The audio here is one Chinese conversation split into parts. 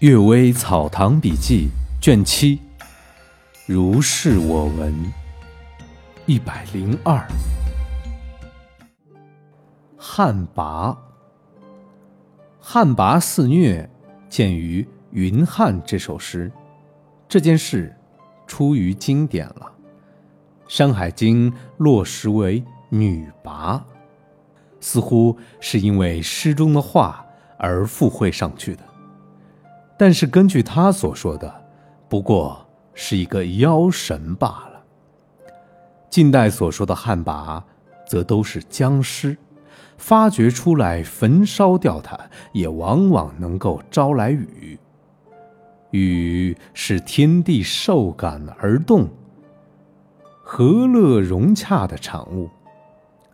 《岳微草堂笔记》卷七，如是我闻。一百零二，旱魃。旱魃肆虐，见于《云汉》这首诗。这件事出于经典了，《山海经》落实为女魃，似乎是因为诗中的话而附会上去的。但是根据他所说的，不过是一个妖神罢了。近代所说的旱魃，则都是僵尸，发掘出来焚烧掉它，也往往能够招来雨。雨是天地受感而动，和乐融洽的产物。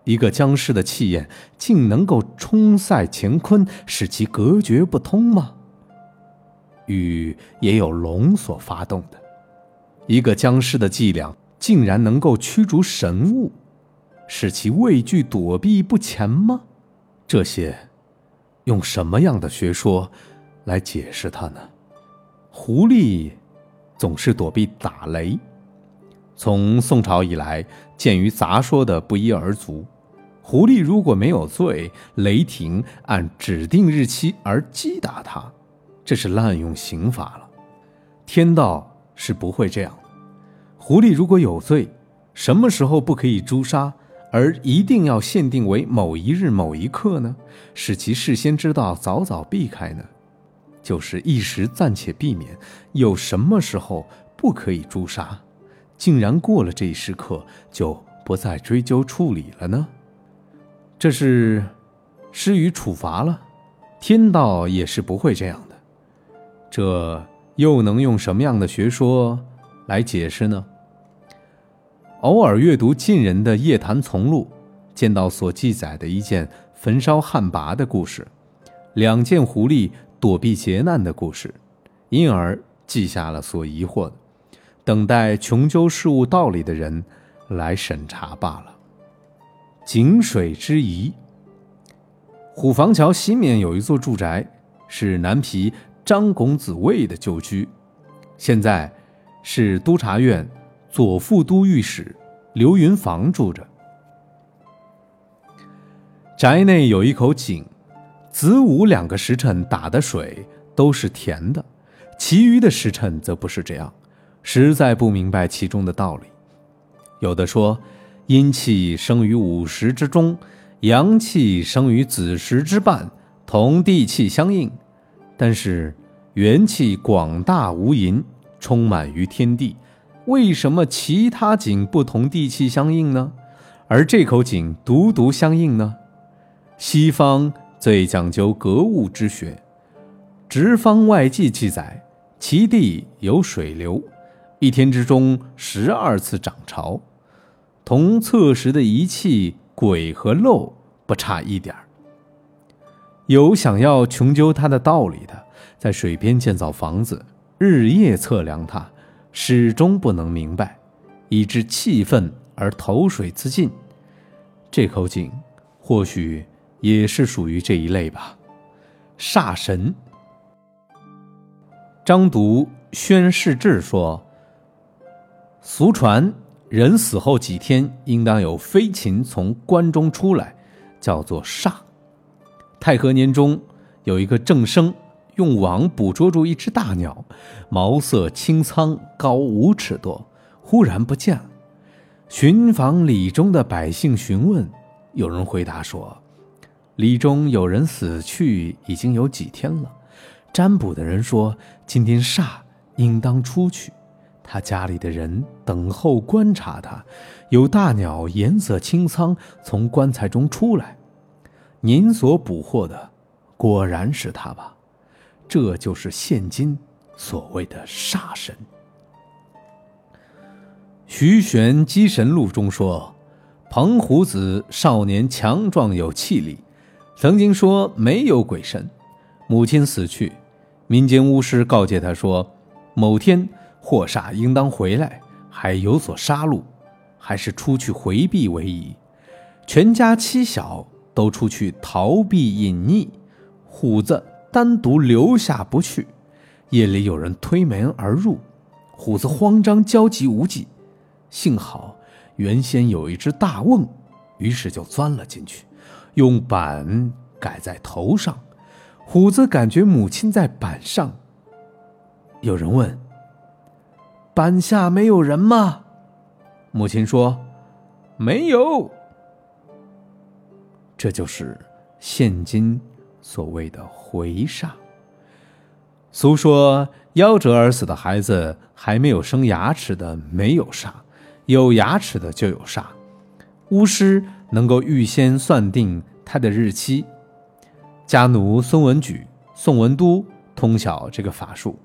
一个僵尸的气焰，竟能够冲塞乾坤，使其隔绝不通吗？雨也有龙所发动的，一个僵尸的伎俩，竟然能够驱逐神物，使其畏惧躲避不前吗？这些，用什么样的学说来解释它呢？狐狸总是躲避打雷，从宋朝以来，鉴于杂说的不一而足，狐狸如果没有罪，雷霆按指定日期而击打它。这是滥用刑法了，天道是不会这样的。狐狸如果有罪，什么时候不可以诛杀，而一定要限定为某一日某一刻呢？使其事先知道，早早避开呢？就是一时暂且避免。有什么时候不可以诛杀？竟然过了这一时刻就不再追究处理了呢？这是施予处罚了，天道也是不会这样的。这又能用什么样的学说来解释呢？偶尔阅读晋人的《夜谈丛录》，见到所记载的一件焚烧汉魃的故事，两件狐狸躲避劫难的故事，因而记下了所疑惑的，等待穷究事物道理的人来审查罢了。井水之疑。虎坊桥西面有一座住宅，是南皮。张公子卫的旧居，现在是督察院左副都御史刘云房住着。宅内有一口井，子午两个时辰打的水都是甜的，其余的时辰则不是这样，实在不明白其中的道理。有的说，阴气生于午时之中，阳气生于子时之半，同地气相应。但是元气广大无垠，充满于天地，为什么其他井不同地气相应呢？而这口井独独相应呢？西方最讲究格物之学，《直方外记》记载，其地有水流，一天之中十二次涨潮，同测时的仪器轨和漏不差一点儿。有想要穷究它的道理的，在水边建造房子，日夜测量它，始终不能明白，以致气愤而投水自尽。这口井，或许也是属于这一类吧。煞神。张读宣世志说：“俗传人死后几天，应当有飞禽从棺中出来，叫做煞。”太和年中，有一个正生用网捕捉住一只大鸟，毛色青苍，高五尺多，忽然不见了。巡访里中的百姓询问，有人回答说：“里中有人死去已经有几天了。”占卜的人说：“今天煞应当出去。”他家里的人等候观察他，有大鸟颜色青苍从棺材中出来。您所捕获的，果然是他吧？这就是现今所谓的煞神。徐玄机神录中说，彭虎子少年强壮有气力，曾经说没有鬼神。母亲死去，民间巫师告诫他说，某天祸煞应当回来，还有所杀戮，还是出去回避为宜。全家妻小。都出去逃避隐匿，虎子单独留下不去。夜里有人推门而入，虎子慌张焦急无计，幸好原先有一只大瓮，于是就钻了进去，用板盖在头上。虎子感觉母亲在板上。有人问：“板下没有人吗？”母亲说：“没有。”这就是现今所谓的回煞。俗说夭折而死的孩子还没有生牙齿的没有煞，有牙齿的就有煞。巫师能够预先算定他的日期。家奴孙文举、宋文都通晓这个法术。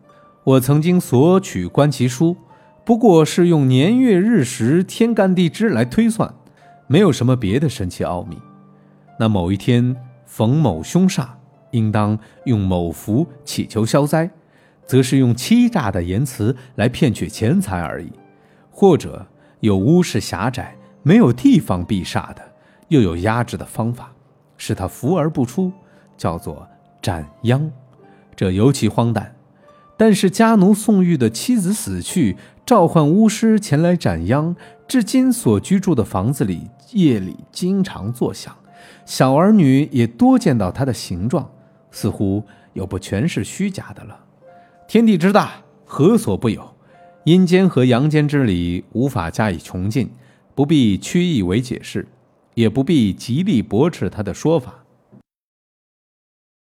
我曾经索取观其书，不过是用年月日时、天干地支来推算，没有什么别的神奇奥秘。那某一天逢某凶煞，应当用某符祈求消灾，则是用欺诈的言辞来骗取钱财而已；或者有屋室狭窄，没有地方避煞的，又有压制的方法，使他伏而不出。叫做斩殃，这尤其荒诞。但是家奴宋玉的妻子死去，召唤巫师前来斩殃，至今所居住的房子里夜里经常作响，小儿女也多见到它的形状，似乎又不全是虚假的了。天地之大，何所不有？阴间和阳间之理无法加以穷尽，不必曲意为解释，也不必极力驳斥他的说法。